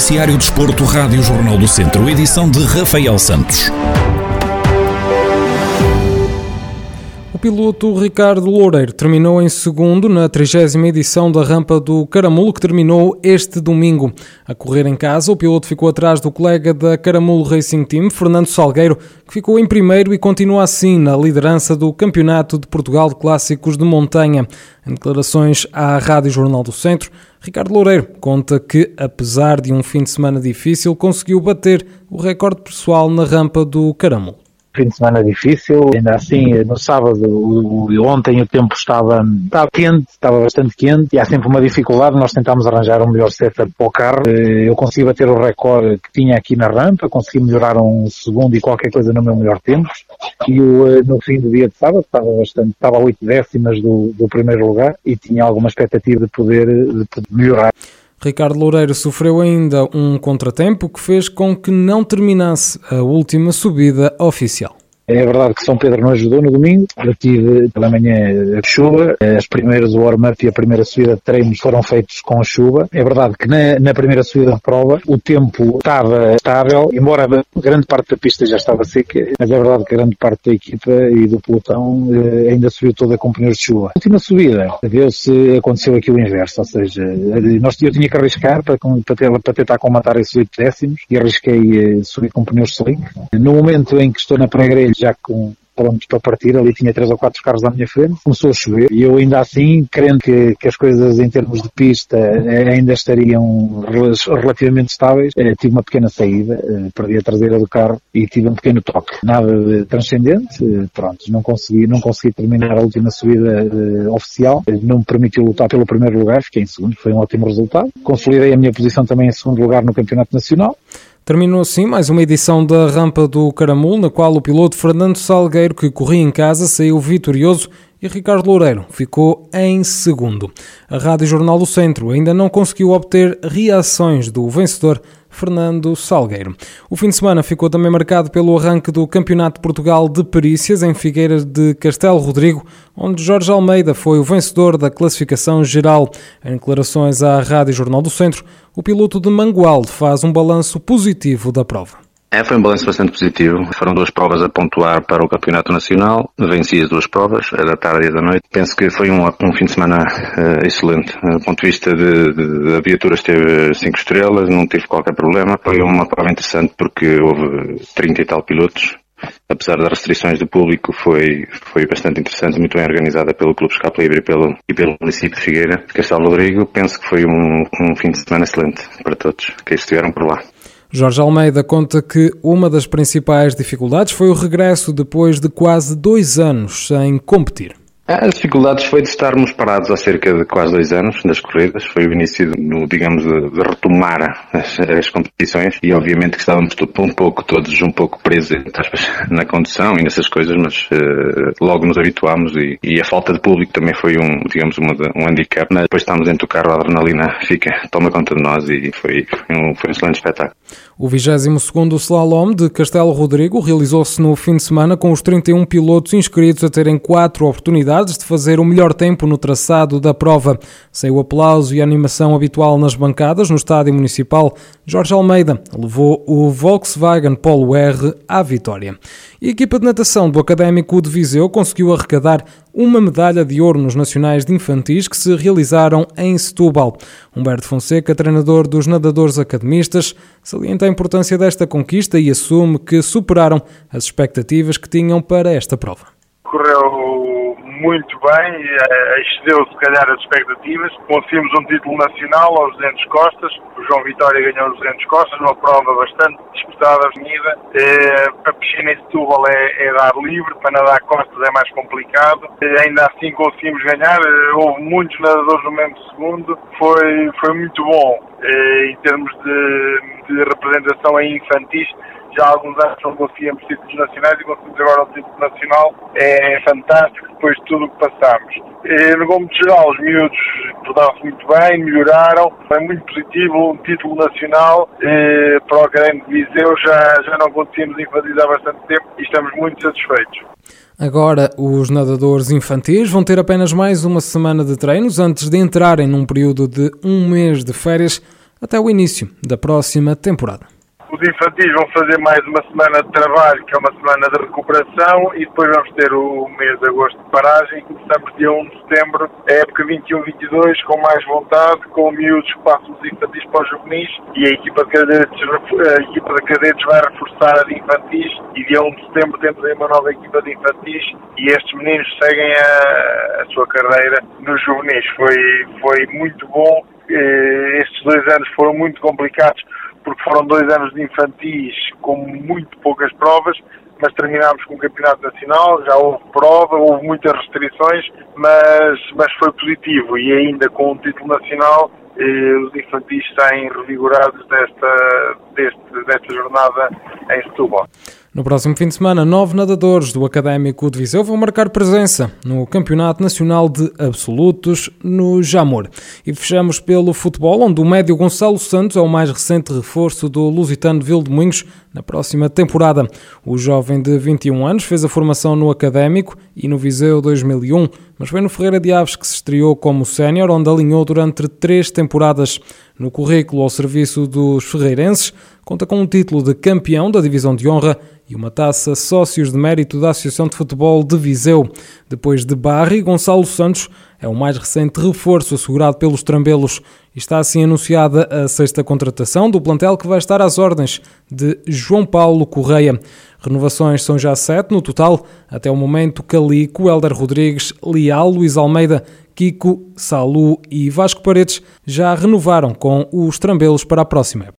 Noticiário Desporto, Rádio Jornal do Centro, edição de Rafael Santos. O piloto Ricardo Loureiro terminou em segundo na 30 edição da rampa do Caramulo, que terminou este domingo. A correr em casa, o piloto ficou atrás do colega da Caramulo Racing Team, Fernando Salgueiro, que ficou em primeiro e continua assim na liderança do Campeonato de Portugal de Clássicos de Montanha. Em declarações à Rádio Jornal do Centro, Ricardo Loureiro conta que, apesar de um fim de semana difícil, conseguiu bater o recorde pessoal na rampa do Caramulo fim de semana difícil, ainda assim no sábado e ontem o tempo estava, estava quente, estava bastante quente e há sempre uma dificuldade, nós tentámos arranjar um melhor setup para o carro, eh, eu consegui bater o recorde que tinha aqui na rampa, consegui melhorar um segundo e qualquer coisa no meu melhor tempo. E eh, no fim do dia de sábado estava bastante, estava a 8 décimas do, do primeiro lugar e tinha alguma expectativa de poder, de poder melhorar. Ricardo Loureiro sofreu ainda um contratempo que fez com que não terminasse a última subida oficial. É verdade que São Pedro não ajudou no domingo, eu tive pela manhã chuva, as primeiras warm-up e a primeira subida de treinos foram feitos com chuva. É verdade que na, na, primeira subida de prova o tempo estava estável, embora grande parte da pista já estava seca, mas é verdade que grande parte da equipa e do pelotão eh, ainda subiu toda com pneus de chuva. A última subida, viu-se, aconteceu aqui o inverso, ou seja, nós, eu tinha que arriscar para, para, para tentar comatar esses 8 décimos e arrisquei eh, subir com pneus slick. No momento em que estou na pré-grelha, já com prontos para partir, ali tinha três ou quatro carros à minha frente, começou a chover e eu ainda assim, crendo que, que as coisas em termos de pista eh, ainda estariam relativamente estáveis, eh, tive uma pequena saída, eh, perdi a traseira do carro e tive um pequeno toque. Nada de transcendente, pronto, não consegui, não consegui terminar a última subida oficial, não me permitiu lutar pelo primeiro lugar, fiquei em segundo, foi um ótimo resultado. Consolidei a minha posição também em segundo lugar no Campeonato Nacional. Terminou assim mais uma edição da Rampa do Caramulo, na qual o piloto Fernando Salgueiro, que corria em casa, saiu vitorioso e Ricardo Loureiro ficou em segundo. A Rádio Jornal do Centro ainda não conseguiu obter reações do vencedor Fernando Salgueiro. O fim de semana ficou também marcado pelo arranque do Campeonato de Portugal de Perícias em Figueiras de Castelo Rodrigo, onde Jorge Almeida foi o vencedor da classificação geral. Em declarações à Rádio Jornal do Centro, o piloto de Mangualde faz um balanço positivo da prova. É, foi um balanço bastante positivo. Foram duas provas a pontuar para o Campeonato Nacional. Venci as duas provas, a da tarde e a da noite. Penso que foi um, um fim de semana uh, excelente. Do ponto de vista de, de, viatura esteve 5 estrelas, não tive qualquer problema. Foi uma prova interessante porque houve 30 e tal pilotos. Apesar das restrições do público, foi, foi bastante interessante, muito bem organizada pelo Clube Escape Livre e pelo, e pelo município de Figueira, Castelo Rodrigo. Penso que foi um, um fim de semana excelente para todos que estiveram por lá. Jorge Almeida conta que uma das principais dificuldades foi o regresso depois de quase dois anos sem competir. As dificuldades foi de estarmos parados há cerca de quase dois anos das corridas. Foi o início, no, digamos, de, de retomar as, as, competições e obviamente que estávamos um pouco, todos um pouco presos na condução e nessas coisas, mas uh, logo nos habituámos e, e, a falta de público também foi um, digamos, uma, um handicap. Mas depois estamos dentro do carro, a adrenalina fica, toma conta de nós e foi, foi, um, foi um excelente espetáculo. O 22º Slalom de Castelo Rodrigo realizou-se no fim de semana com os 31 pilotos inscritos a terem quatro oportunidades de fazer o melhor tempo no traçado da prova. Sem o aplauso e a animação habitual nas bancadas no estádio municipal, Jorge Almeida levou o Volkswagen Polo R à vitória. E a equipa de natação do Académico de Viseu conseguiu arrecadar uma medalha de ouro nos Nacionais de Infantis que se realizaram em Setúbal. Humberto Fonseca, treinador dos nadadores academistas, salienta a importância desta conquista e assume que superaram as expectativas que tinham para esta prova. Correu muito bem, eh, excedeu se calhar as expectativas. Conseguimos um título nacional aos 200 costas, o João Vitória ganhou os 200 costas, uma prova bastante disputada, avenida. Eh, a piscina em Setúbal é, é dar livre, para nadar costas é mais complicado. Ainda assim conseguimos ganhar, eh, houve muitos nadadores no mesmo segundo, foi, foi muito bom. Em termos de, de representação em infantis, já há alguns anos não conseguíamos títulos nacionais e conseguimos agora um título nacional. É fantástico depois de tudo o que passamos. E, no Gomes geral, os miúdos portaram-se muito bem, melhoraram, é muito positivo, um título nacional para o Académico de Viseu já, já não conseguimos infantis há bastante tempo e estamos muito satisfeitos. Agora, os nadadores infantis vão ter apenas mais uma semana de treinos antes de entrarem num período de um mês de férias até o início da próxima temporada. Os infantis vão fazer mais uma semana de trabalho, que é uma semana de recuperação, e depois vamos ter o mês de agosto de paragem. Começamos dia 1 de setembro, a época 21-22, com mais vontade, com miúdos que passam os infantis para os juvenis, e a equipa de cadetes, a equipa de cadetes vai reforçar a de infantis, e dia 1 de setembro temos aí uma nova equipa de infantis, e estes meninos seguem a, a sua carreira nos juvenis. Foi, foi muito bom, eh, estes dois anos foram muito complicados, porque foram dois anos de infantis com muito poucas provas, mas terminámos com o Campeonato Nacional, já houve prova, houve muitas restrições, mas, mas foi positivo e ainda com o título nacional eh, os infantis saem revigorados desta, deste, desta jornada em Setúbal. No próximo fim de semana, nove nadadores do Académico de Viseu vão marcar presença no Campeonato Nacional de Absolutos no Jamor. E fechamos pelo futebol, onde o médio Gonçalo Santos é o mais recente reforço do Lusitano de na próxima temporada. O jovem de 21 anos fez a formação no Académico e no Viseu 2001, mas foi no Ferreira de Aves que se estreou como sénior, onde alinhou durante três temporadas. No currículo ao serviço dos ferreirenses, conta com um título de campeão da Divisão de Honra e uma taça Sócios de Mérito da Associação de Futebol de Viseu. Depois de Barry, Gonçalo Santos é o mais recente reforço assegurado pelos Trambelos. Está assim anunciada a sexta contratação do plantel que vai estar às ordens de João Paulo Correia. Renovações são já sete no total. Até o momento, Calico, Helder Rodrigues, Leal, Luís Almeida, Kiko, Salu e Vasco Paredes já renovaram com os Trambelos para a próxima